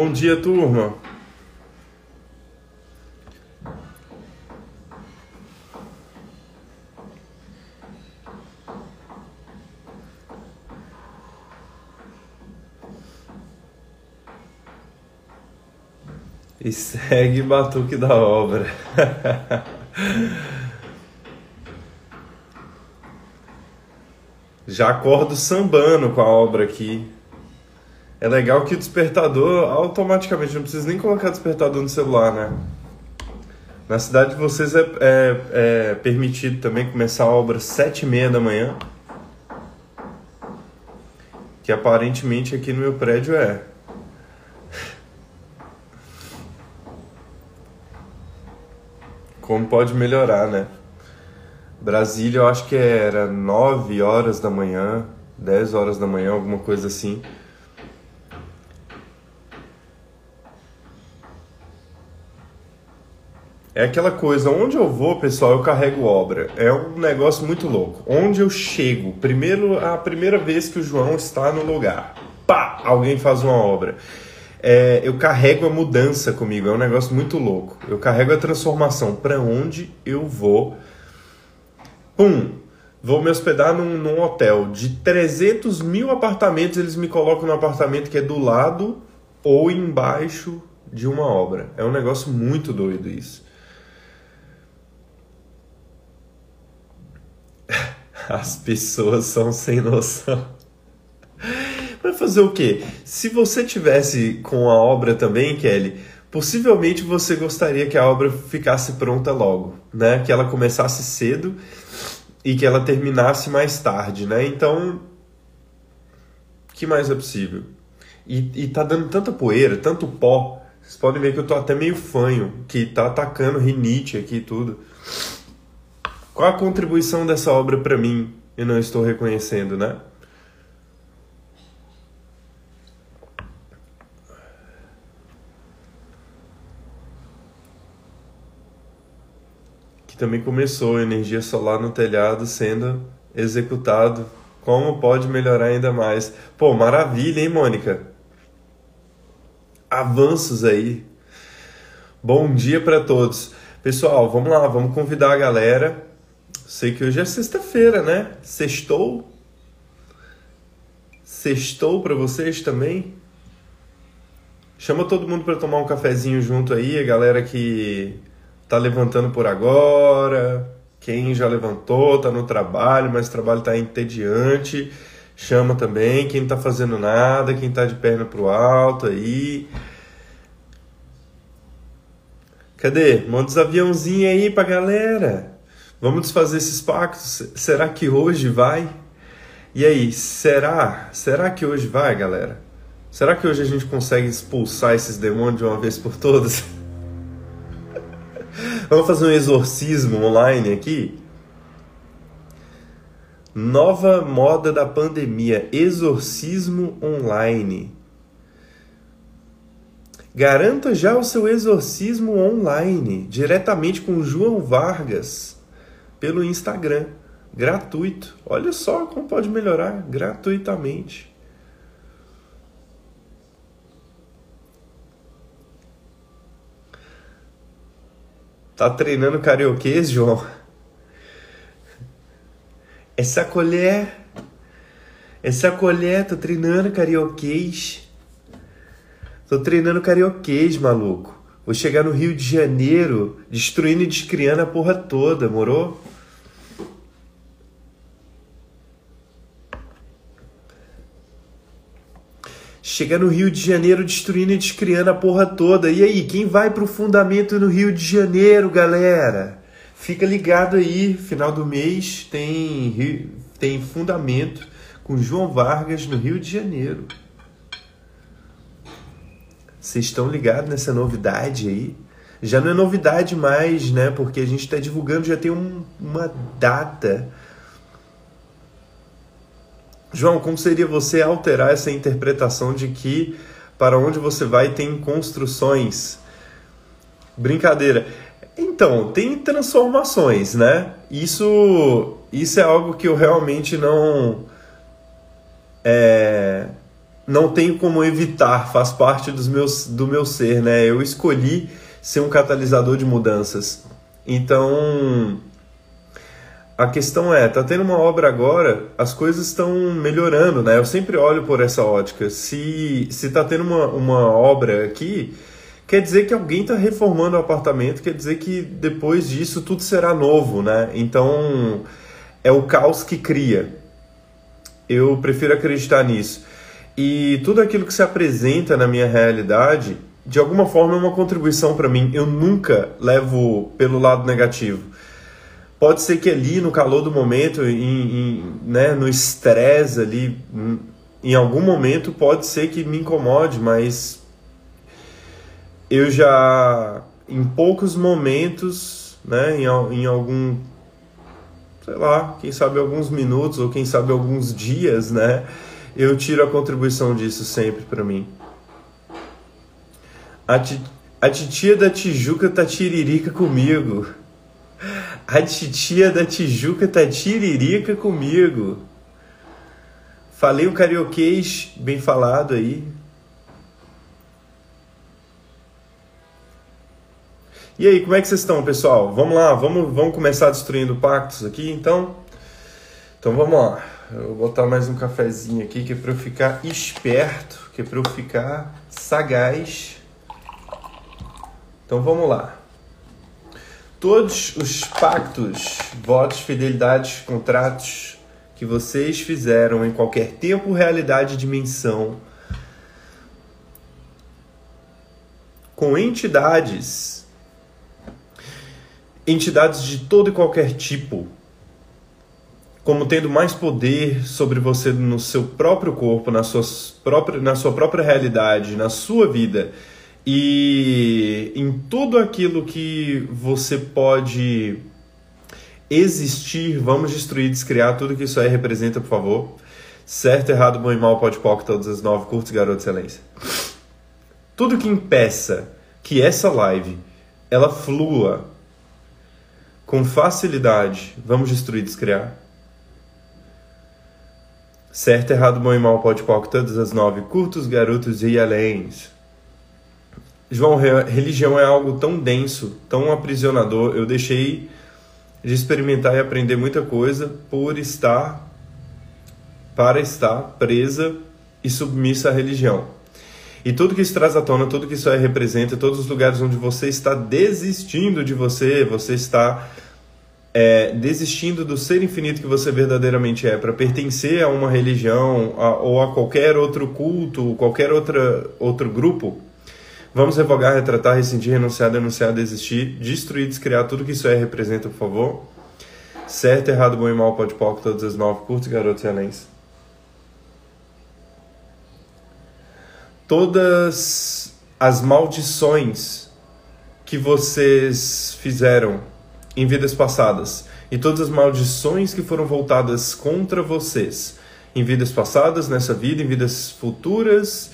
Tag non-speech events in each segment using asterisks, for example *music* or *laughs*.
Bom dia, turma. E segue Batuque da Obra. *laughs* Já acordo sambando com a obra aqui. É legal que o despertador automaticamente, não precisa nem colocar despertador no celular, né? Na cidade de vocês é, é, é permitido também começar a obra às sete e meia da manhã. Que aparentemente aqui no meu prédio é. Como pode melhorar, né? Brasília, eu acho que era 9 horas da manhã, 10 horas da manhã, alguma coisa assim. É aquela coisa, onde eu vou, pessoal, eu carrego obra. É um negócio muito louco. Onde eu chego, primeiro a primeira vez que o João está no lugar, pá, alguém faz uma obra. É, eu carrego a mudança comigo, é um negócio muito louco. Eu carrego a transformação. Para onde eu vou? Pum! Vou me hospedar num, num, hotel de 300 mil apartamentos. Eles me colocam no apartamento que é do lado ou embaixo de uma obra. É um negócio muito doido isso. As pessoas são sem noção. Vai fazer o quê? Se você tivesse com a obra também, Kelly, possivelmente você gostaria que a obra ficasse pronta logo, né? Que ela começasse cedo e que ela terminasse mais tarde, né? Então, que mais é possível? E, e tá dando tanta poeira, tanto pó. Vocês podem ver que eu tô até meio fanho, que tá atacando rinite aqui e tudo. Qual a contribuição dessa obra para mim? Eu não estou reconhecendo, né? também começou energia solar no telhado sendo executado. Como pode melhorar ainda mais? Pô, maravilha, hein, Mônica? Avanços aí. Bom dia para todos. Pessoal, vamos lá, vamos convidar a galera. Sei que hoje é sexta-feira, né? Sextou? Sextou para vocês também? Chama todo mundo para tomar um cafezinho junto aí, a galera que tá levantando por agora, quem já levantou, tá no trabalho, mas o trabalho tá entediante, chama também, quem tá fazendo nada, quem tá de perna pro alto aí. Cadê? Manda os aviãozinhos aí pra galera. Vamos desfazer esses pactos. Será que hoje vai? E aí, será? Será que hoje vai, galera? Será que hoje a gente consegue expulsar esses demônios de uma vez por todas? *laughs* Vamos fazer um exorcismo online aqui? Nova moda da pandemia: exorcismo online. Garanta já o seu exorcismo online, diretamente com João Vargas, pelo Instagram. Gratuito. Olha só como pode melhorar gratuitamente. Tá treinando carioquês, João? Essa colher. Essa colher, tô treinando carioquês. Tô treinando carioquês, maluco. Vou chegar no Rio de Janeiro destruindo e descriando a porra toda, morou? Chega no Rio de Janeiro destruindo e descriando a porra toda. E aí, quem vai pro fundamento no Rio de Janeiro, galera? Fica ligado aí, final do mês tem, tem fundamento com João Vargas no Rio de Janeiro. Vocês estão ligados nessa novidade aí? Já não é novidade mais, né? Porque a gente está divulgando, já tem um, uma data João, como seria você alterar essa interpretação de que para onde você vai tem construções? Brincadeira. Então, tem transformações, né? Isso, isso é algo que eu realmente não. É, não tenho como evitar, faz parte dos meus, do meu ser, né? Eu escolhi ser um catalisador de mudanças. Então, a questão é, tá tendo uma obra agora, as coisas estão melhorando, né? Eu sempre olho por essa ótica. Se se tá tendo uma, uma obra aqui, quer dizer que alguém está reformando o apartamento, quer dizer que depois disso tudo será novo, né? Então, é o caos que cria. Eu prefiro acreditar nisso. E tudo aquilo que se apresenta na minha realidade, de alguma forma é uma contribuição para mim. Eu nunca levo pelo lado negativo Pode ser que ali no calor do momento, em, em, né, no estresse ali, em algum momento pode ser que me incomode, mas eu já em poucos momentos, né, em, em algum, sei lá, quem sabe alguns minutos ou quem sabe alguns dias, né, eu tiro a contribuição disso sempre para mim. A, a titia da Tijuca tá tiririca comigo. A titia da Tijuca tá tiririca comigo. Falei o carioquês bem falado aí. E aí, como é que vocês estão, pessoal? Vamos lá, vamos, vamos começar destruindo pactos aqui, então? Então vamos lá. Eu vou botar mais um cafezinho aqui que é para eu ficar esperto, que é para eu ficar sagaz. Então vamos lá todos os pactos, votos, fidelidades, contratos que vocês fizeram em qualquer tempo, realidade, dimensão, com entidades, entidades de todo e qualquer tipo, como tendo mais poder sobre você no seu próprio corpo, na sua própria, na sua própria realidade, na sua vida e em tudo aquilo que você pode existir, vamos destruir, descriar tudo que isso aí representa, por favor. Certo, errado, bom e mal, pode pop, todas as nove, curtos, garoto, excelência. Tudo que impeça que essa live ela flua com facilidade, vamos destruir, descriar. Certo, errado, bom e mal, pode pop, todas as nove, curtos, garotos e além. João, religião é algo tão denso, tão aprisionador. Eu deixei de experimentar e aprender muita coisa por estar, para estar presa e submissa à religião. E tudo que isso traz à tona, tudo que isso aí representa, todos os lugares onde você está desistindo de você, você está é, desistindo do ser infinito que você verdadeiramente é, para pertencer a uma religião a, ou a qualquer outro culto, qualquer outra, outro grupo, Vamos revogar, retratar, rescindir, renunciar, denunciar, desistir, destruir, descriar tudo que isso é representa, por favor. Certo, errado, bom e mal, pode pouco, todas as nove, curtos, garotos e anéis. Todas as maldições que vocês fizeram em vidas passadas e todas as maldições que foram voltadas contra vocês em vidas passadas, nessa vida, em vidas futuras,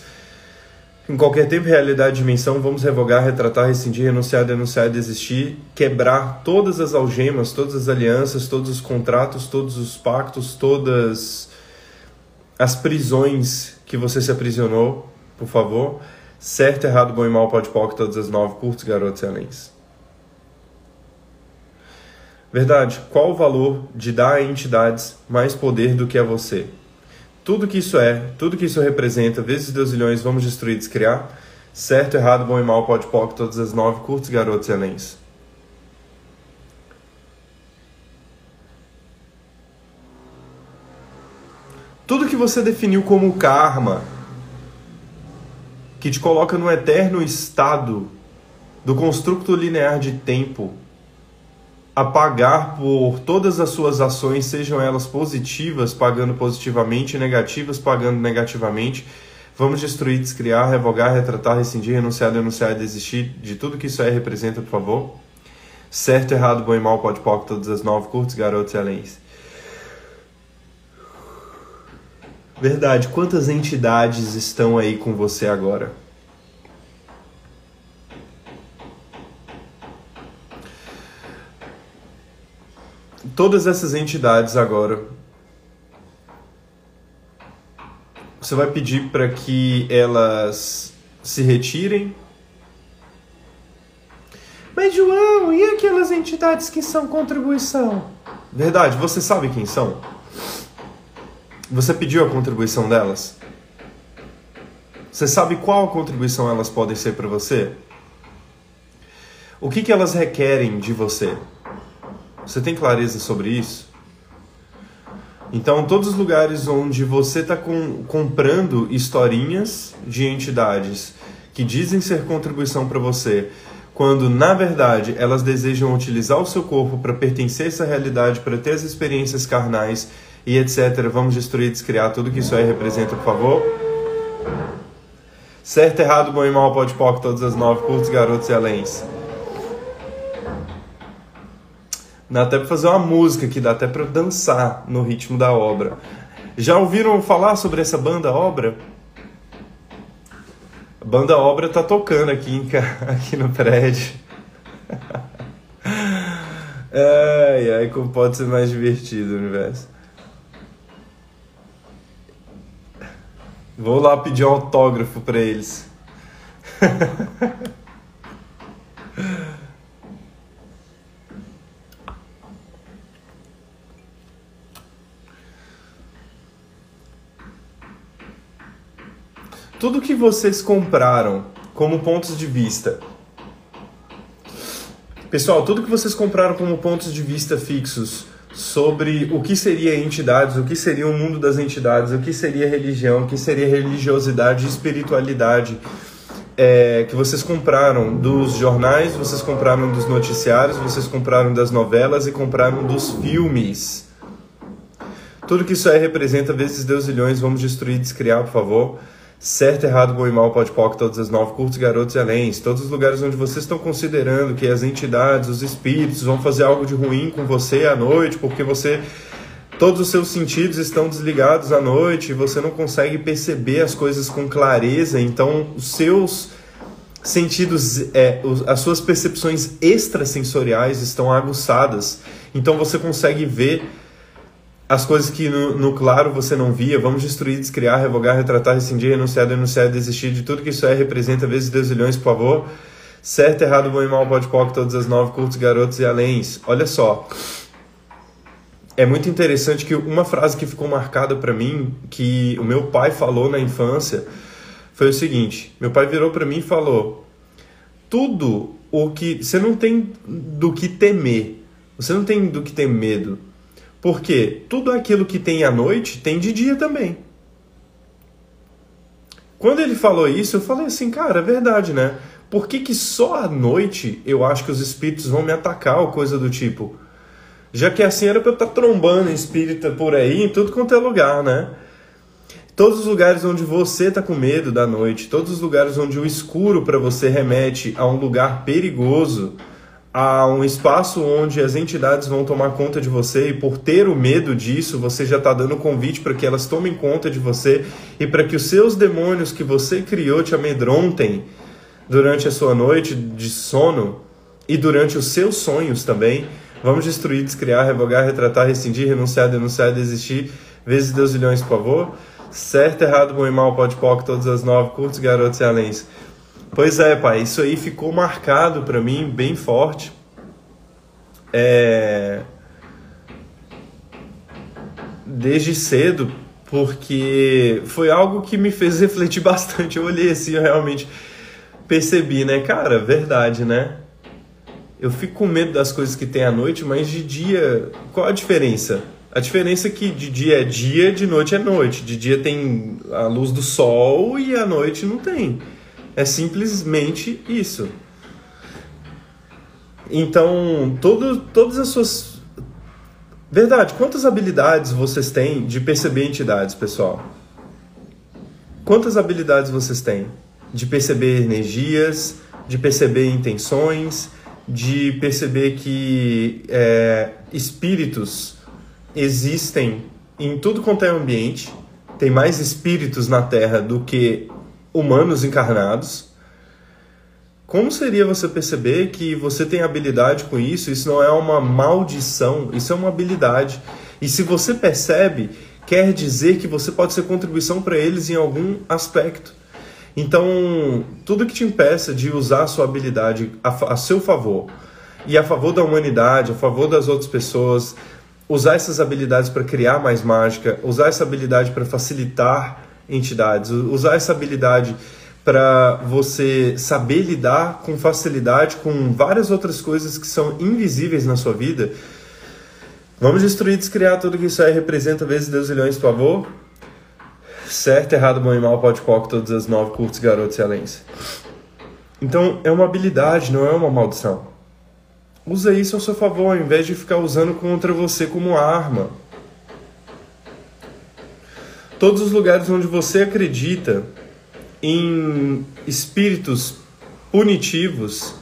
em qualquer tempo, realidade, dimensão, vamos revogar, retratar, rescindir, renunciar, denunciar, desistir, quebrar todas as algemas, todas as alianças, todos os contratos, todos os pactos, todas as prisões que você se aprisionou, por favor. Certo, errado, bom e mal, pode pode, todas as nove, curtos, garotos e anéis. Verdade, qual o valor de dar a entidades mais poder do que a você? Tudo que isso é, tudo que isso representa, vezes Deus milhões, vamos destruir, descriar. Certo, errado, bom e mal, pode, pode, todas as nove, curtos, garotos e anéis. Tudo que você definiu como karma, que te coloca no eterno estado do construto linear de tempo, a pagar por todas as suas ações, sejam elas positivas, pagando positivamente, negativas, pagando negativamente. Vamos destruir, descriar, revogar, retratar, rescindir, renunciar, denunciar desistir de tudo que isso aí representa, por favor. Certo, errado, bom e mal, pode pop, todas as nove, curtos, garotos e aléns. Verdade, quantas entidades estão aí com você agora? Todas essas entidades agora Você vai pedir para que elas se retirem. Mas, João, e aquelas entidades que são contribuição? Verdade, você sabe quem são? Você pediu a contribuição delas? Você sabe qual contribuição elas podem ser para você? O que, que elas requerem de você? Você tem clareza sobre isso? Então, todos os lugares onde você está com, comprando historinhas de entidades que dizem ser contribuição para você, quando na verdade elas desejam utilizar o seu corpo para pertencer a essa realidade, para ter as experiências carnais e etc. Vamos destruir, descriar tudo que isso aí representa, por favor. Certo, errado, bom e mal, pode todas as nove, curtos, garotos e aléns. Dá até pra fazer uma música que dá até pra dançar no ritmo da obra. Já ouviram falar sobre essa banda obra? A banda obra tá tocando aqui, em, *laughs* aqui no prédio. *laughs* ai, ai, como pode ser mais divertido o universo. Vou lá pedir um autógrafo para eles. *laughs* tudo que vocês compraram como pontos de vista. Pessoal, tudo que vocês compraram como pontos de vista fixos sobre o que seria entidades, o que seria o mundo das entidades, o que seria religião, o que seria religiosidade e espiritualidade, é, que vocês compraram dos jornais, vocês compraram dos noticiários, vocês compraram das novelas e compraram dos filmes. Tudo que isso aí representa, vezes Deus milhões, vamos destruir e descriar, por favor. Certo, errado, bom e mal, pode poc, todas as nove, curtos, garotos e aléns, todos os lugares onde vocês estão considerando que as entidades, os espíritos vão fazer algo de ruim com você à noite, porque você todos os seus sentidos estão desligados à noite, você não consegue perceber as coisas com clareza, então os seus sentidos, é, as suas percepções extrasensoriais estão aguçadas, então você consegue ver as coisas que no, no, claro você não via, vamos destruir, descriar, revogar, retratar, rescindir, renunciar, denunciar, desistir de tudo que isso é, representa vezes Deus milhões, por favor. Certo, errado, bom e mal, pode pop, todas as nove, curtos, garotos e aléns. Olha só, é muito interessante que uma frase que ficou marcada para mim, que o meu pai falou na infância, foi o seguinte: meu pai virou para mim e falou: tudo o que você não tem do que temer, você não tem do que ter medo porque tudo aquilo que tem à noite tem de dia também. Quando ele falou isso, eu falei assim, cara, é verdade, né? Por que, que só à noite eu acho que os espíritos vão me atacar ou coisa do tipo? Já que assim era pra eu estar tá trombando espírita por aí em tudo quanto é lugar, né? Todos os lugares onde você tá com medo da noite, todos os lugares onde o escuro para você remete a um lugar perigoso, a um espaço onde as entidades vão tomar conta de você e por ter o medo disso, você já está dando convite para que elas tomem conta de você e para que os seus demônios que você criou te amedrontem durante a sua noite de sono e durante os seus sonhos também. Vamos destruir, descriar, revogar, retratar, rescindir, renunciar, denunciar, desistir. Vezes Deus milhões, por favor. Certo, errado, bom e mal, pode poc, todas as nove, curtos, garotos e aléns. Pois é, pai, isso aí ficou marcado para mim bem forte. É... Desde cedo, porque foi algo que me fez *laughs* refletir bastante. Eu olhei assim, eu realmente percebi, né, cara, verdade, né? Eu fico com medo das coisas que tem à noite, mas de dia, qual a diferença? A diferença é que de dia é dia, de noite é noite. De dia tem a luz do sol e à noite não tem. É simplesmente isso. Então, todo, todas as suas. Verdade, quantas habilidades vocês têm de perceber entidades, pessoal? Quantas habilidades vocês têm de perceber energias, de perceber intenções, de perceber que é, espíritos existem em tudo quanto é ambiente? Tem mais espíritos na Terra do que humanos encarnados. Como seria você perceber que você tem habilidade com isso? Isso não é uma maldição, isso é uma habilidade. E se você percebe quer dizer que você pode ser contribuição para eles em algum aspecto. Então, tudo que te impeça de usar a sua habilidade a, a seu favor e a favor da humanidade, a favor das outras pessoas, usar essas habilidades para criar mais mágica, usar essa habilidade para facilitar entidades, usar essa habilidade para você saber lidar com facilidade com várias outras coisas que são invisíveis na sua vida. Vamos destruir, descriar tudo que isso aí representa, vezes Deus milhões, por favor. Certo, errado, bom e mal, pode coque, todas as nove, curtos, garotos e alens. Então, é uma habilidade, não é uma maldição. Usa isso ao seu favor, ao invés de ficar usando contra você como arma. Todos os lugares onde você acredita em espíritos punitivos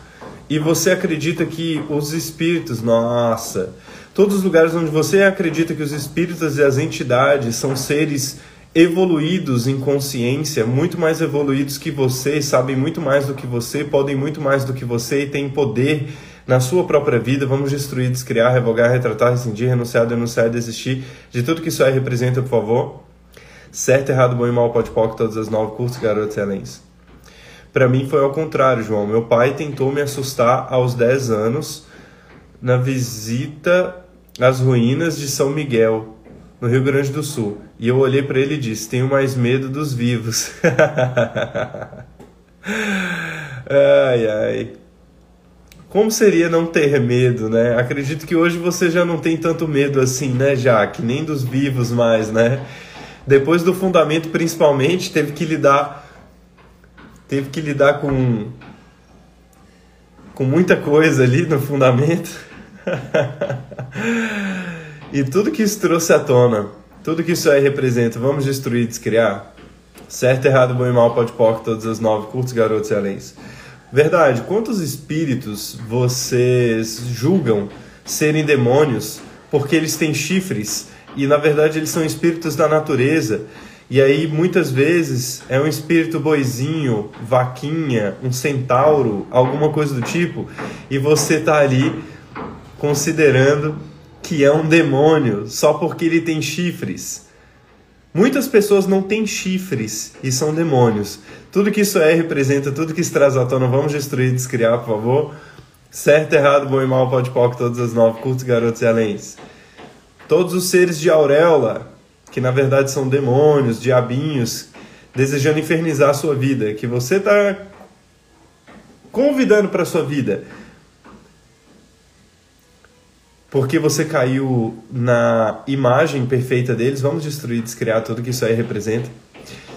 e você acredita que os espíritos, nossa, todos os lugares onde você acredita que os espíritos e as entidades são seres evoluídos em consciência, muito mais evoluídos que você, sabem muito mais do que você, podem muito mais do que você e têm poder na sua própria vida. Vamos destruir, descriar, revogar, retratar, rescindir, renunciar, denunciar, desistir de tudo que isso aí representa, por favor. Certo, errado, bom e mal, pode pode todas as nove cursos, garotos excelentes. Para mim foi ao contrário, João. Meu pai tentou me assustar aos 10 anos na visita às ruínas de São Miguel no Rio Grande do Sul. E eu olhei para ele e disse: Tenho mais medo dos vivos. *laughs* ai, ai. Como seria não ter medo, né? Acredito que hoje você já não tem tanto medo assim, né, Jaque? Nem dos vivos mais, né? Depois do fundamento, principalmente, teve que lidar teve que lidar com com muita coisa ali no fundamento. *laughs* E tudo que isso trouxe à tona, tudo que isso aí representa, vamos destruir, descriar? Certo, errado, bom e mal, pode pôr todas as nove, curtos, garotos e aléns. Verdade, quantos espíritos vocês julgam serem demônios porque eles têm chifres e na verdade eles são espíritos da natureza? E aí muitas vezes é um espírito boizinho, vaquinha, um centauro, alguma coisa do tipo, e você tá ali considerando que é um demônio só porque ele tem chifres. Muitas pessoas não têm chifres e são demônios. Tudo que isso é representa, tudo que isso traz à tona, vamos destruir, descriar, por favor. Certo, errado, bom e mal, pode pop, todas as nove, curtos, garotos e aléns. Todos os seres de auréola, que na verdade são demônios, diabinhos, desejando infernizar a sua vida, que você está convidando para sua vida porque você caiu na imagem perfeita deles, vamos destruir, descriar tudo que isso aí representa.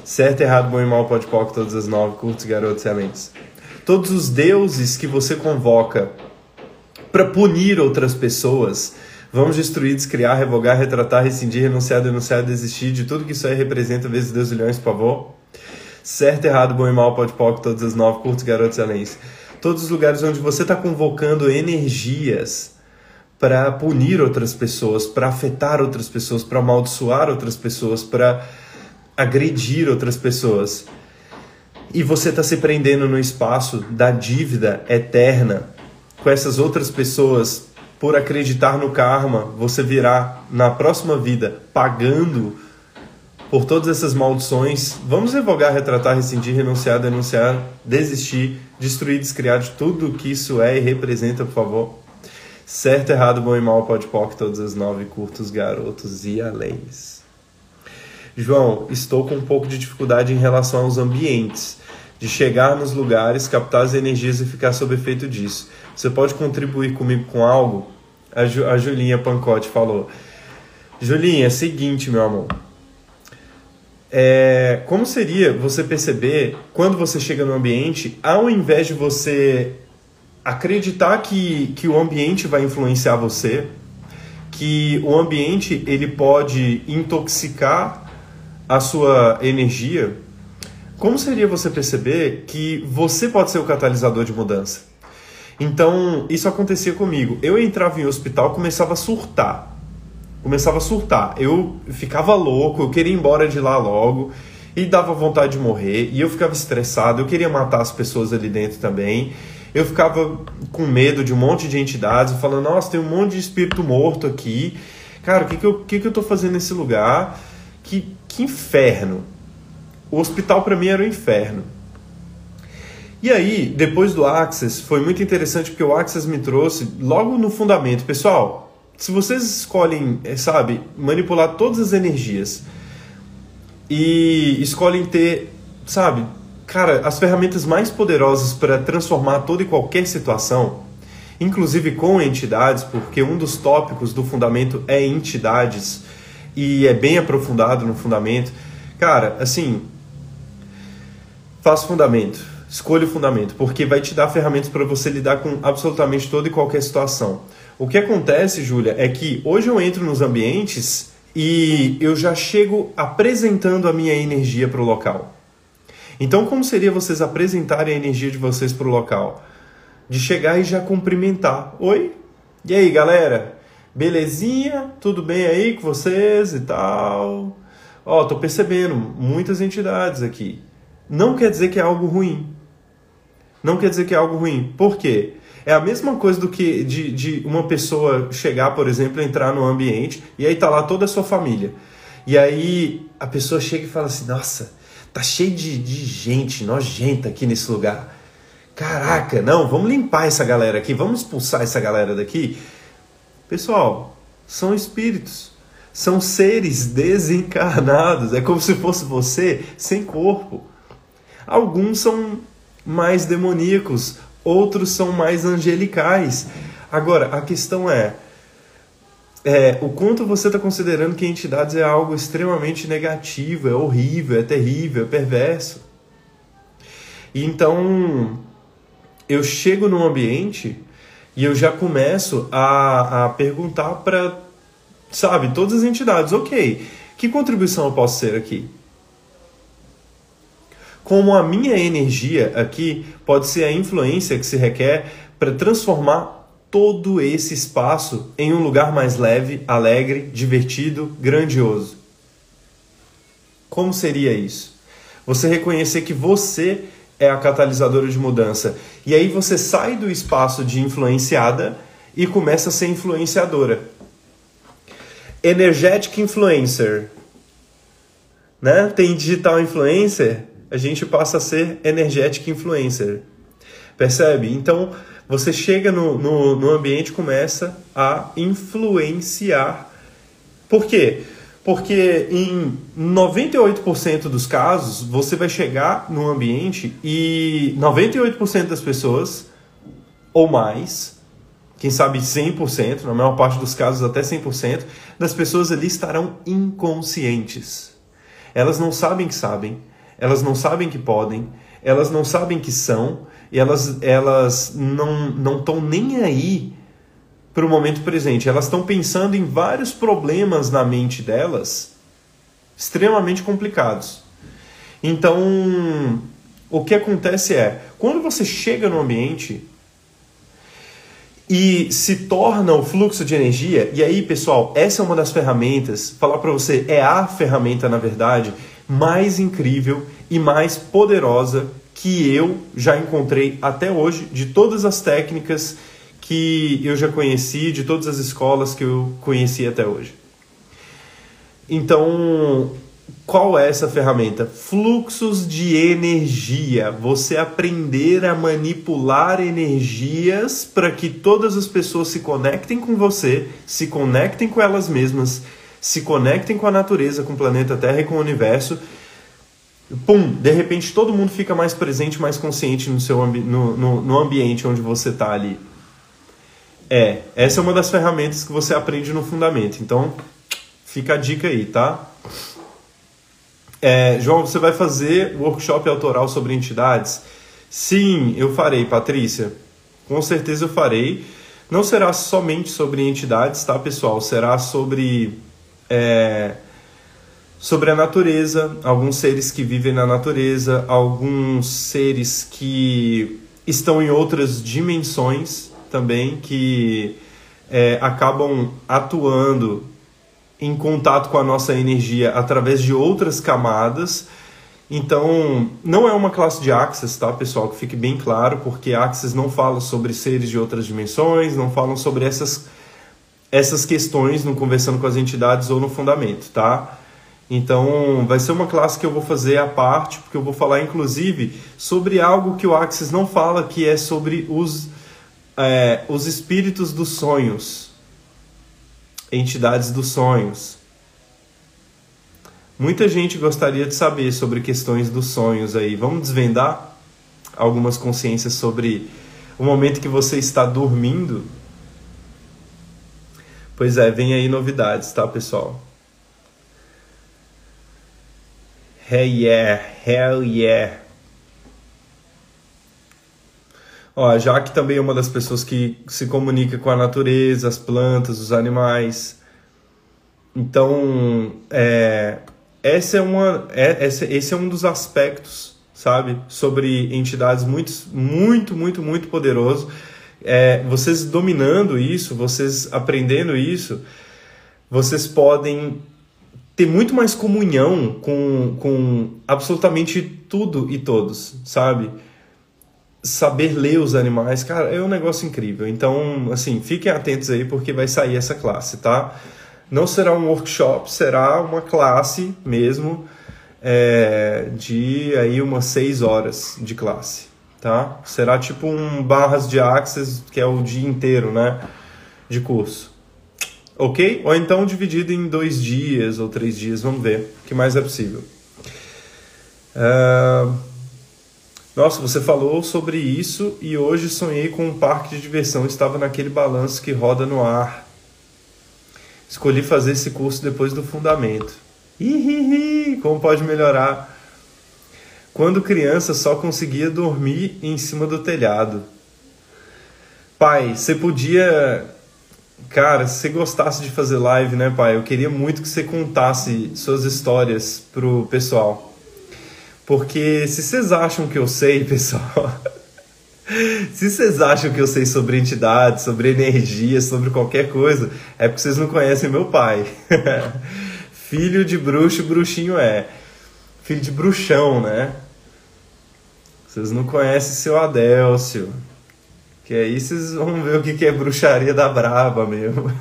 Certo, errado, bom e mal, pode pôr todas as nove, curtos, garotos, excelentes. Todos os deuses que você convoca para punir outras pessoas, vamos destruir, descriar, revogar, retratar, rescindir, renunciar, denunciar, desistir de tudo que isso aí representa, vezes Deus e leões, por favor. Certo, errado, bom e mal, pode pôr todas as nove, curtos, garotos, excelentes. Todos os lugares onde você está convocando energias para punir outras pessoas, para afetar outras pessoas, para amaldiçoar outras pessoas, para agredir outras pessoas. E você está se prendendo no espaço da dívida eterna com essas outras pessoas por acreditar no karma, você virá na próxima vida pagando por todas essas maldições. Vamos revogar, retratar, rescindir, renunciar, denunciar, desistir, destruir, descriar de tudo que isso é e representa, por favor. Certo, errado, bom e mal, pode poc, todas as nove, curtos, garotos e aléns. João, estou com um pouco de dificuldade em relação aos ambientes, de chegar nos lugares, captar as energias e ficar sob efeito disso. Você pode contribuir comigo com algo? A, Ju, a Julinha Pancote falou. Julinha, é seguinte, meu amor. É, como seria você perceber quando você chega no ambiente, ao invés de você acreditar que, que o ambiente vai influenciar você, que o ambiente ele pode intoxicar a sua energia, como seria você perceber que você pode ser o catalisador de mudança? Então, isso acontecia comigo. Eu entrava em hospital, começava a surtar. Começava a surtar. Eu ficava louco, eu queria ir embora de lá logo e dava vontade de morrer, e eu ficava estressado, eu queria matar as pessoas ali dentro também eu ficava com medo de um monte de entidades, falando, nossa, tem um monte de espírito morto aqui. Cara, o que, que, eu, que, que eu tô fazendo nesse lugar? que, que inferno. O hospital para mim era um inferno. E aí, depois do Access, foi muito interessante porque o Access me trouxe logo no fundamento. Pessoal, se vocês escolhem, é, sabe, manipular todas as energias e escolhem ter, sabe, cara, as ferramentas mais poderosas para transformar toda e qualquer situação, inclusive com entidades, porque um dos tópicos do fundamento é entidades e é bem aprofundado no fundamento. Cara, assim, faça fundamento Escolha o fundamento, porque vai te dar ferramentas para você lidar com absolutamente toda e qualquer situação. O que acontece, Júlia, é que hoje eu entro nos ambientes e eu já chego apresentando a minha energia para o local. Então, como seria vocês apresentarem a energia de vocês para o local? De chegar e já cumprimentar. Oi? E aí, galera? Belezinha? Tudo bem aí com vocês e tal? Ó, tô percebendo muitas entidades aqui. Não quer dizer que é algo ruim não quer dizer que é algo ruim. Por quê? É a mesma coisa do que de, de uma pessoa chegar, por exemplo, entrar no ambiente e aí tá lá toda a sua família. E aí a pessoa chega e fala assim: Nossa, tá cheio de, de gente nojenta aqui nesse lugar. Caraca, não, vamos limpar essa galera aqui, vamos expulsar essa galera daqui. Pessoal, são espíritos, são seres desencarnados, é como se fosse você sem corpo. Alguns são mais demoníacos, outros são mais angelicais. Agora, a questão é, é o quanto você está considerando que entidades é algo extremamente negativo, é horrível, é terrível, é perverso. Então, eu chego num ambiente e eu já começo a, a perguntar para, sabe, todas as entidades, ok, que contribuição eu posso ser aqui? Como a minha energia aqui pode ser a influência que se requer para transformar todo esse espaço em um lugar mais leve, alegre, divertido, grandioso. Como seria isso? Você reconhecer que você é a catalisadora de mudança. E aí você sai do espaço de influenciada e começa a ser influenciadora. Energetic influencer. Né? Tem digital influencer, a gente passa a ser energetic influencer. Percebe? Então, você chega no, no, no ambiente começa a influenciar. Por quê? Porque em 98% dos casos, você vai chegar no ambiente e 98% das pessoas, ou mais, quem sabe 100%, na maior parte dos casos até 100%, das pessoas ali estarão inconscientes. Elas não sabem que sabem, elas não sabem que podem, elas não sabem que são, e elas, elas não estão nem aí para o momento presente. Elas estão pensando em vários problemas na mente delas extremamente complicados. Então, o que acontece é, quando você chega no ambiente e se torna o fluxo de energia, e aí, pessoal, essa é uma das ferramentas, falar para você, é a ferramenta, na verdade, mais incrível e mais poderosa que eu já encontrei até hoje, de todas as técnicas que eu já conheci, de todas as escolas que eu conheci até hoje. Então, qual é essa ferramenta? Fluxos de energia. Você aprender a manipular energias para que todas as pessoas se conectem com você, se conectem com elas mesmas se conectem com a natureza, com o planeta Terra e com o universo. Pum, de repente todo mundo fica mais presente, mais consciente no, seu ambi no, no, no ambiente onde você está ali. É, essa é uma das ferramentas que você aprende no fundamento. Então, fica a dica aí, tá? É, João, você vai fazer workshop autoral sobre entidades? Sim, eu farei, Patrícia. Com certeza eu farei. Não será somente sobre entidades, tá, pessoal? Será sobre é, sobre a natureza, alguns seres que vivem na natureza, alguns seres que estão em outras dimensões também, que é, acabam atuando em contato com a nossa energia através de outras camadas. Então, não é uma classe de Axis, tá, pessoal? Que fique bem claro, porque Axis não fala sobre seres de outras dimensões, não falam sobre essas essas questões no conversando com as entidades ou no fundamento, tá? Então, vai ser uma classe que eu vou fazer à parte, porque eu vou falar inclusive sobre algo que o Axis não fala, que é sobre os, é, os espíritos dos sonhos, entidades dos sonhos. Muita gente gostaria de saber sobre questões dos sonhos aí. Vamos desvendar algumas consciências sobre o momento que você está dormindo? Pois é, vem aí novidades, tá, pessoal? Hell yeah, hell yeah. Ó, a Jaque também é uma das pessoas que se comunica com a natureza, as plantas, os animais. Então, é, essa é uma, é, esse, esse é um dos aspectos, sabe, sobre entidades muito, muito, muito, muito poderoso. É, vocês dominando isso, vocês aprendendo isso, vocês podem ter muito mais comunhão com, com absolutamente tudo e todos, sabe? Saber ler os animais, cara, é um negócio incrível. Então, assim, fiquem atentos aí porque vai sair essa classe, tá? Não será um workshop, será uma classe mesmo é, de aí umas seis horas de classe, tá? Será tipo um barras de access, que é o dia inteiro, né? De curso ok? Ou então dividido em dois dias ou três dias, vamos ver o que mais é possível. Uh... Nossa, você falou sobre isso e hoje sonhei com um parque de diversão. Estava naquele balanço que roda no ar. Escolhi fazer esse curso depois do fundamento. Ihihi, como pode melhorar? Quando criança só conseguia dormir em cima do telhado. Pai, você podia Cara, se você gostasse de fazer live, né, pai? Eu queria muito que você contasse suas histórias pro pessoal. Porque se vocês acham que eu sei, *laughs* pessoal. se vocês acham que eu sei sobre entidades, sobre energia, sobre qualquer coisa, é porque vocês não conhecem meu pai. *laughs* Filho de bruxo, bruxinho é. Filho de bruxão, né? Vocês não conhecem seu Adélcio. Que aí vocês vão ver o que é bruxaria da braba mesmo. *laughs*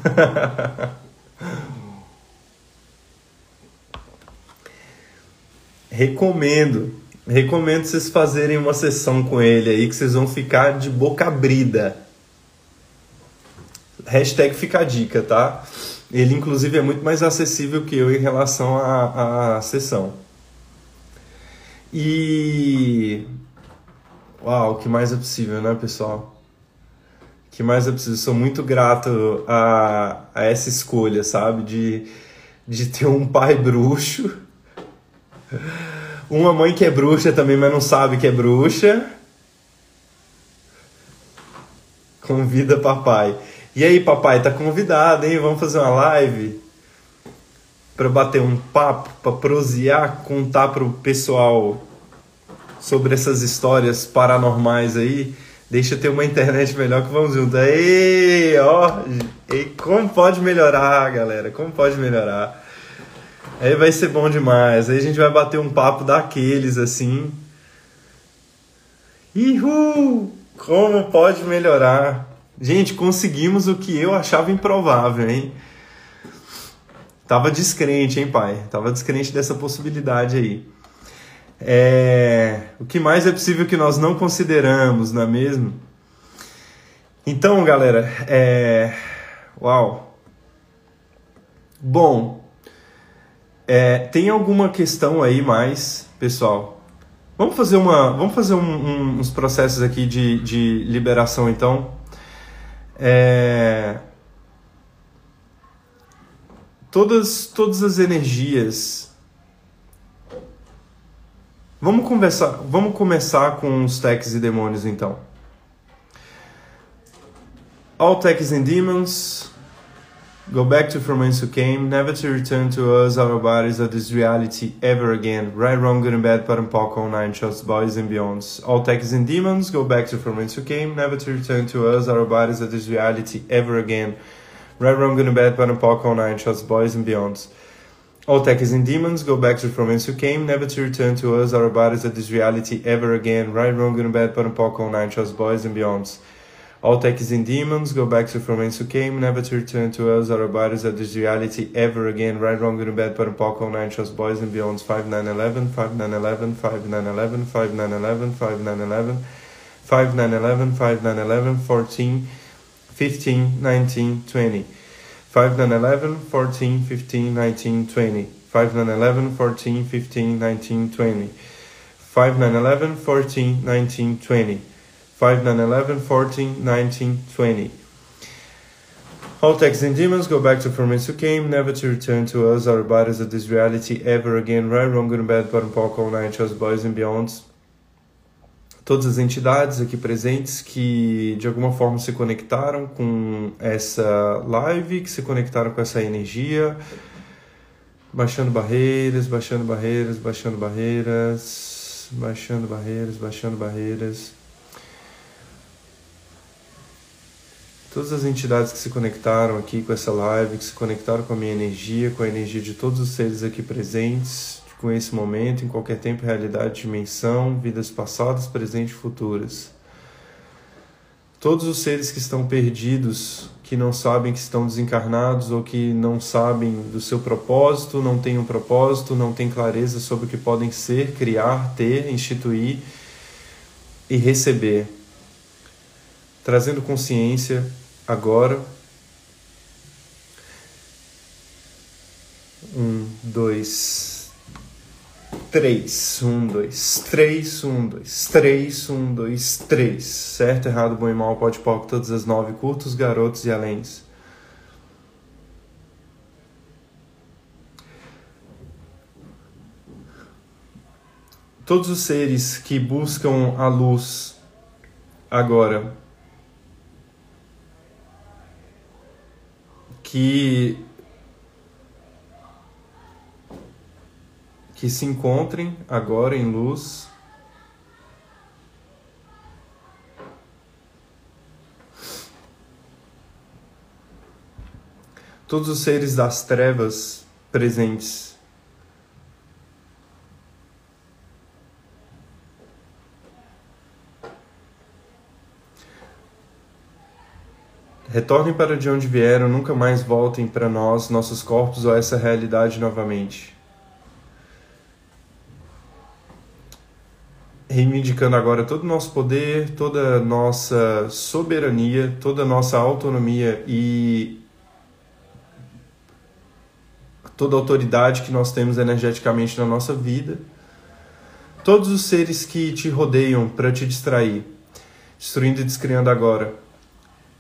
recomendo. Recomendo vocês fazerem uma sessão com ele aí que vocês vão ficar de boca abrida. Hashtag fica a dica, tá? Ele inclusive é muito mais acessível que eu em relação à sessão. E. Uau, o que mais é possível, né, pessoal? que mais eu preciso? Sou muito grato a, a essa escolha, sabe? De, de ter um pai bruxo, uma mãe que é bruxa também, mas não sabe que é bruxa. Convida papai. E aí, papai, tá convidado, hein? Vamos fazer uma live para bater um papo, para prosear, contar pro pessoal sobre essas histórias paranormais aí. Deixa eu ter uma internet melhor que vamos junto. Ei, ó, e como pode melhorar, galera? Como pode melhorar? Aí vai ser bom demais. Aí a gente vai bater um papo daqueles assim. Ihu! Como pode melhorar? Gente, conseguimos o que eu achava improvável, hein? Tava descrente, hein, pai? Tava descrente dessa possibilidade aí. É, o que mais é possível que nós não consideramos, não é mesmo? Então, galera, é, uau. Bom, é, tem alguma questão aí mais, pessoal? Vamos fazer uma, vamos fazer um, um, uns processos aqui de, de liberação, então. É, todas, todas as energias Vamos conversar, vamos começar com os techs e demônios então. All techs and demons go back to from whence you came, never to return to us, our bodies, or this reality ever again. Right, wrong, good and bad, bottom, pock, all nine shots, boys and beyonds. All techs and demons go back to from whence you came, never to return to us, our bodies, or this reality ever again. Right, wrong, good and bad, bottom, pock, all nine shots, boys and beyonds. All techs and demons go back to from whence you came, never to return to us, our bodies, or this reality ever again. Right, wrong, good and bad, but and pock, all nine shots, boys and beyonds. All techs and demons go back to from whence you came, never to return to us our bodies or this reality ever again. Right, wrong, good and bad, but Paul, all nine shows, boys and beyonds. 5, 9, 11, 5, 9, 11, 5, 9, 11, 5, 9, 11, 5, 9, 11, 5, 9, 11, 5, 9, 11, 14, 15, 19, 20. 5, 9, 11, 14, 15, 19, 20. 5, 9, 11, 14, 15, 19, 20. 5, 9, 11, 14, 19, 20. 5, 9, 11, 14, 19, 20. All texts and demons go back to from whence came, never to return to us, our bodies of this reality ever again. Right, wrong, good and bad, bottom, pock, all night, chose, boys and beyonds. Todas as entidades aqui presentes que de alguma forma se conectaram com essa live, que se conectaram com essa energia, baixando barreiras, baixando barreiras, baixando barreiras, baixando barreiras, baixando barreiras. todas as entidades que se conectaram aqui com essa live, que se conectaram com a minha energia, com a energia de todos os seres aqui presentes, com esse momento, em qualquer tempo, realidade, dimensão, vidas passadas, presentes e futuras. Todos os seres que estão perdidos, que não sabem que estão desencarnados ou que não sabem do seu propósito, não têm um propósito, não têm clareza sobre o que podem ser, criar, ter, instituir e receber. Trazendo consciência agora. Um, dois, três. Um, dois, três. Um, dois, três. Um, dois, três. Certo, errado, bom e mal, pode pouco, todas as nove, curtos, garotos e aléns. Todos os seres que buscam a luz agora que que se encontrem agora em luz. Todos os seres das trevas presentes Retornem para de onde vieram, nunca mais voltem para nós, nossos corpos ou essa realidade novamente. Reivindicando agora todo o nosso poder, toda a nossa soberania, toda a nossa autonomia e toda a autoridade que nós temos energeticamente na nossa vida. Todos os seres que te rodeiam para te distrair, destruindo e descriando agora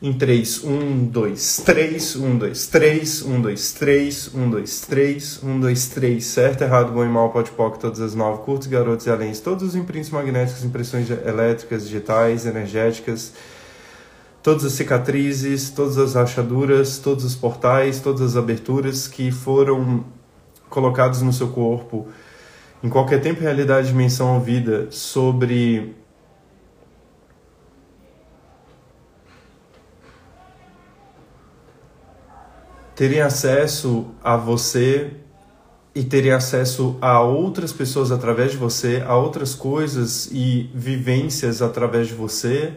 em 3, 1, 2, 3, 1, 2, 3, 1, 2, 3, 1, 2, 3, 1, 2, 3, certo, errado, bom e mal, pode poc, todas as nove, curtos, garotos e além, todos os imprints magnéticos, impressões elétricas, digitais, energéticas, todas as cicatrizes, todas as rachaduras, todos os portais, todas as aberturas que foram colocados no seu corpo, em qualquer tempo, realidade, dimensão ou vida, sobre terem acesso a você e terem acesso a outras pessoas através de você, a outras coisas e vivências através de você,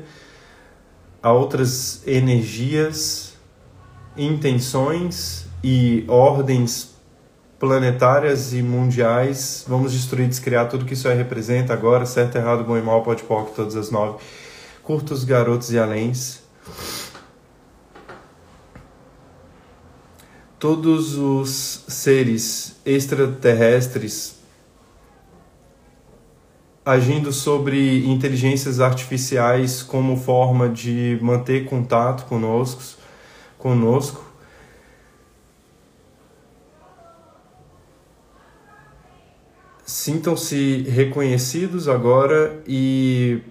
a outras energias, intenções e ordens planetárias e mundiais. Vamos destruir, descriar tudo que isso aí representa agora, certo, errado, bom e mal, pode pode todas as nove. Curtos, garotos e aléns. Todos os seres extraterrestres agindo sobre inteligências artificiais como forma de manter contato conosco, conosco. Sintam-se reconhecidos agora e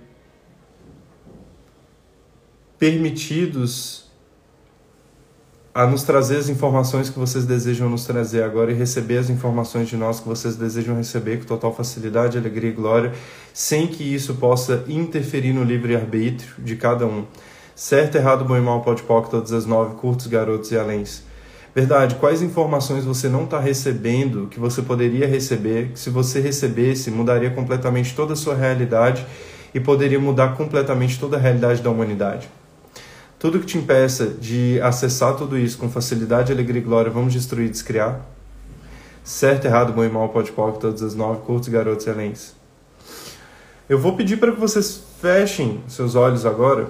permitidos a nos trazer as informações que vocês desejam nos trazer agora e receber as informações de nós que vocês desejam receber com total facilidade, alegria e glória, sem que isso possa interferir no livre-arbítrio de cada um. Certo, errado, bom e mal, pode pode todas as nove, curtos, garotos e aléns. Verdade, quais informações você não está recebendo que você poderia receber, que se você recebesse, mudaria completamente toda a sua realidade e poderia mudar completamente toda a realidade da humanidade? Tudo que te impeça de acessar tudo isso com facilidade, alegria e glória, vamos destruir e descriar. Certo, errado, bom e mal, pode pode, todas as nove, curtos, garotos excelentes. Eu vou pedir para que vocês fechem seus olhos agora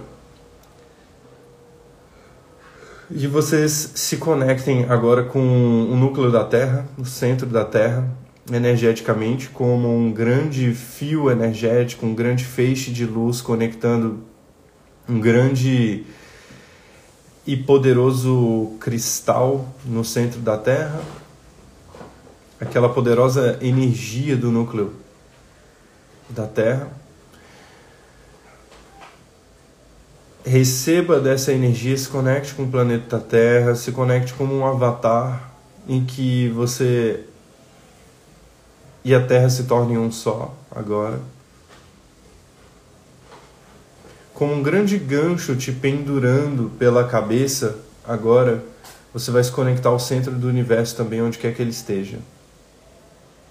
e vocês se conectem agora com o núcleo da Terra, o centro da Terra, energeticamente, como um grande fio energético, um grande feixe de luz conectando um grande e poderoso cristal no centro da Terra, aquela poderosa energia do núcleo da Terra. Receba dessa energia, se conecte com o planeta Terra, se conecte como um avatar em que você e a Terra se tornem um só agora como um grande gancho te pendurando pela cabeça, agora você vai se conectar ao centro do universo também, onde quer que ele esteja.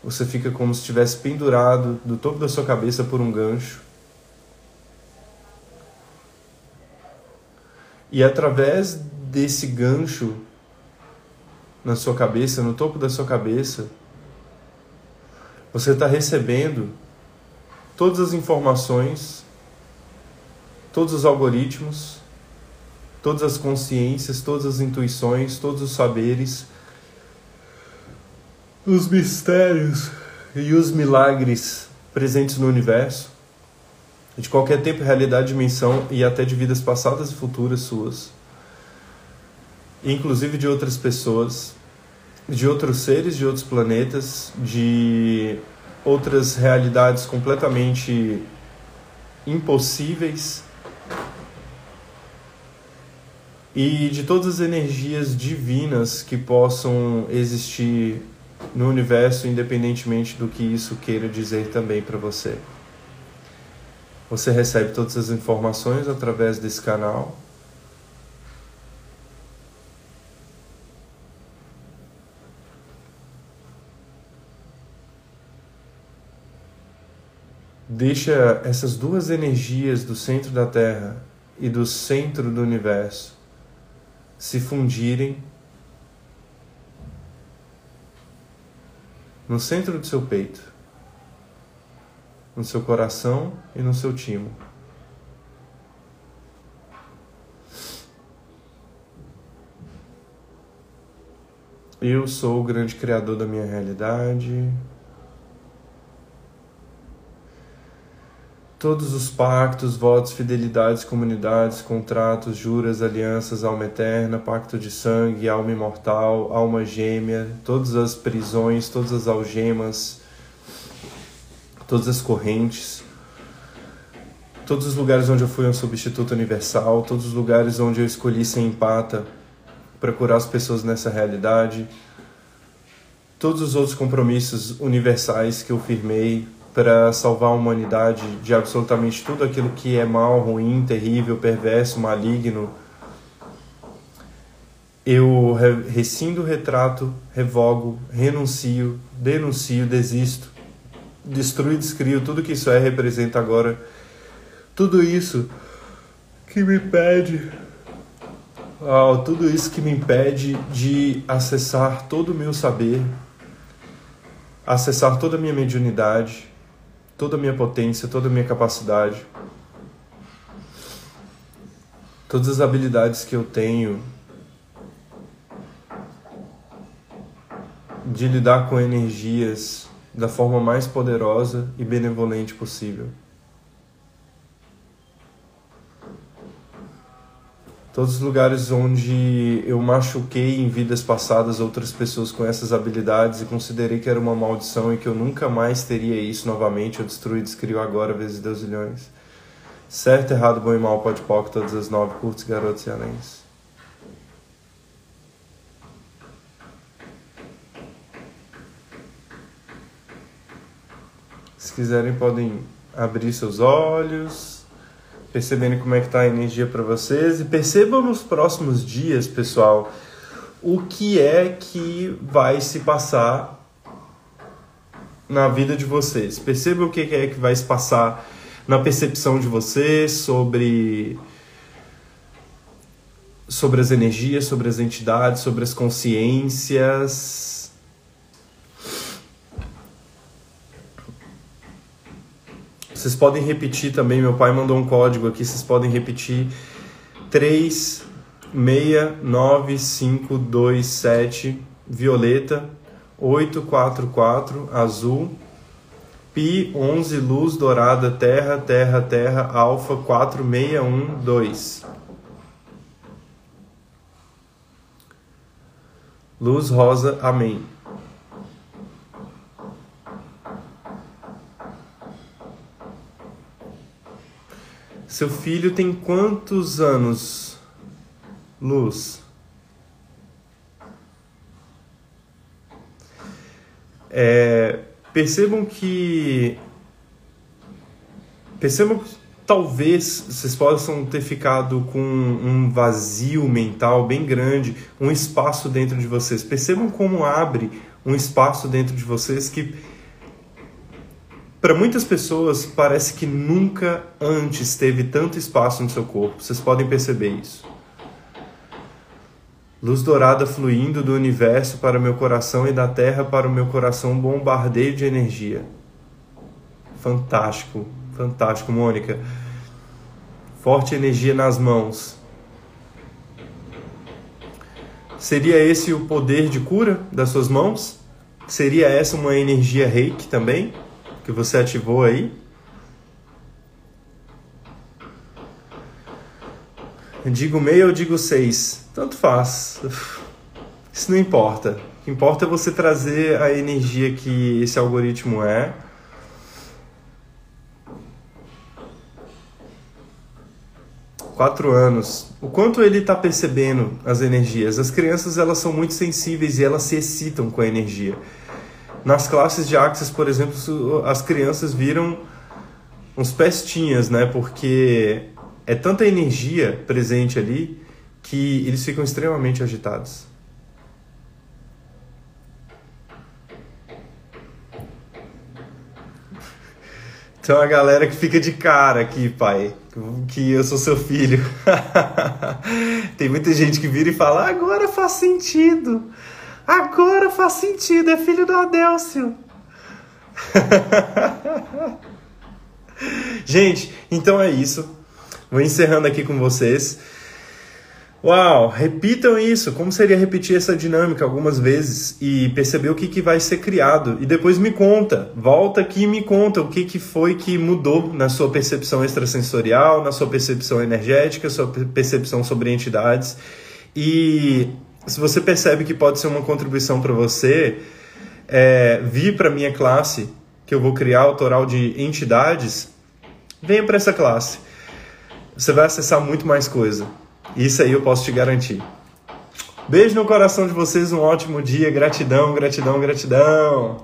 Você fica como se estivesse pendurado do topo da sua cabeça por um gancho. E através desse gancho na sua cabeça, no topo da sua cabeça, você está recebendo todas as informações todos os algoritmos, todas as consciências, todas as intuições, todos os saberes, os mistérios e os milagres presentes no universo, de qualquer tempo, realidade, dimensão e até de vidas passadas e futuras suas, inclusive de outras pessoas, de outros seres, de outros planetas, de outras realidades completamente impossíveis e de todas as energias divinas que possam existir no universo, independentemente do que isso queira dizer também para você. Você recebe todas as informações através desse canal. Deixa essas duas energias do centro da Terra e do centro do universo se fundirem no centro do seu peito, no seu coração e no seu timo. Eu sou o grande criador da minha realidade. Todos os pactos, votos, fidelidades, comunidades, contratos, juras, alianças, alma eterna, pacto de sangue, alma imortal, alma gêmea, todas as prisões, todas as algemas, todas as correntes, todos os lugares onde eu fui um substituto universal, todos os lugares onde eu escolhi ser empata para curar as pessoas nessa realidade, todos os outros compromissos universais que eu firmei para salvar a humanidade de absolutamente tudo aquilo que é mal, ruim, terrível, perverso, maligno. Eu rescindo o retrato, revogo, renuncio, denuncio, desisto, destruo e descrio tudo que isso é, representa agora. Tudo isso que me impede, oh, tudo isso que me impede de acessar todo o meu saber, acessar toda a minha mediunidade, toda a minha potência, toda a minha capacidade, todas as habilidades que eu tenho de lidar com energias da forma mais poderosa e benevolente possível. Todos os lugares onde eu machuquei em vidas passadas outras pessoas com essas habilidades e considerei que era uma maldição e que eu nunca mais teria isso novamente, eu destruí descrio agora, vezes Deus milhões. Certo, errado, bom e mal, pode pode, todas as nove, curtos, garotos e aléns. Se quiserem, podem abrir seus olhos percebendo como é que está a energia para vocês e percebam nos próximos dias, pessoal, o que é que vai se passar na vida de vocês. Percebam o que é que vai se passar na percepção de vocês sobre sobre as energias, sobre as entidades, sobre as consciências. Vocês podem repetir também, meu pai mandou um código aqui, vocês podem repetir. 3 6 9 5 2 7 violeta 844 azul Pi 11 luz dourada terra terra terra alfa 4612 Luz rosa amém Seu filho tem quantos anos? Luz. É, percebam que. Percebam que talvez vocês possam ter ficado com um vazio mental bem grande, um espaço dentro de vocês. Percebam como abre um espaço dentro de vocês que para muitas pessoas, parece que nunca antes teve tanto espaço no seu corpo. Vocês podem perceber isso. Luz dourada fluindo do universo para o meu coração e da terra para o meu coração, um bombardeio de energia. Fantástico, fantástico, Mônica. Forte energia nas mãos. Seria esse o poder de cura das suas mãos? Seria essa uma energia reiki também? Que você ativou aí. Digo meio ou digo seis, tanto faz. *laughs* Isso não importa. O que importa é você trazer a energia que esse algoritmo é. Quatro anos. O quanto ele está percebendo as energias? As crianças elas são muito sensíveis e elas se excitam com a energia. Nas classes de Axis, por exemplo, as crianças viram uns pestinhas, né? Porque é tanta energia presente ali que eles ficam extremamente agitados. *laughs* Então a galera que fica de cara aqui, pai, que eu sou seu filho. *laughs* Tem muita gente que vira e fala: agora faz sentido. Agora faz sentido, é filho do Adélcio. *laughs* Gente, então é isso. Vou encerrando aqui com vocês. Uau, repitam isso. Como seria repetir essa dinâmica algumas vezes e perceber o que, que vai ser criado? E depois me conta, volta aqui e me conta o que, que foi que mudou na sua percepção extrasensorial, na sua percepção energética, sua percepção sobre entidades. E se você percebe que pode ser uma contribuição para você, é, vir para minha classe, que eu vou criar autoral de entidades, venha para essa classe. Você vai acessar muito mais coisa. Isso aí eu posso te garantir. Beijo no coração de vocês, um ótimo dia, gratidão, gratidão, gratidão.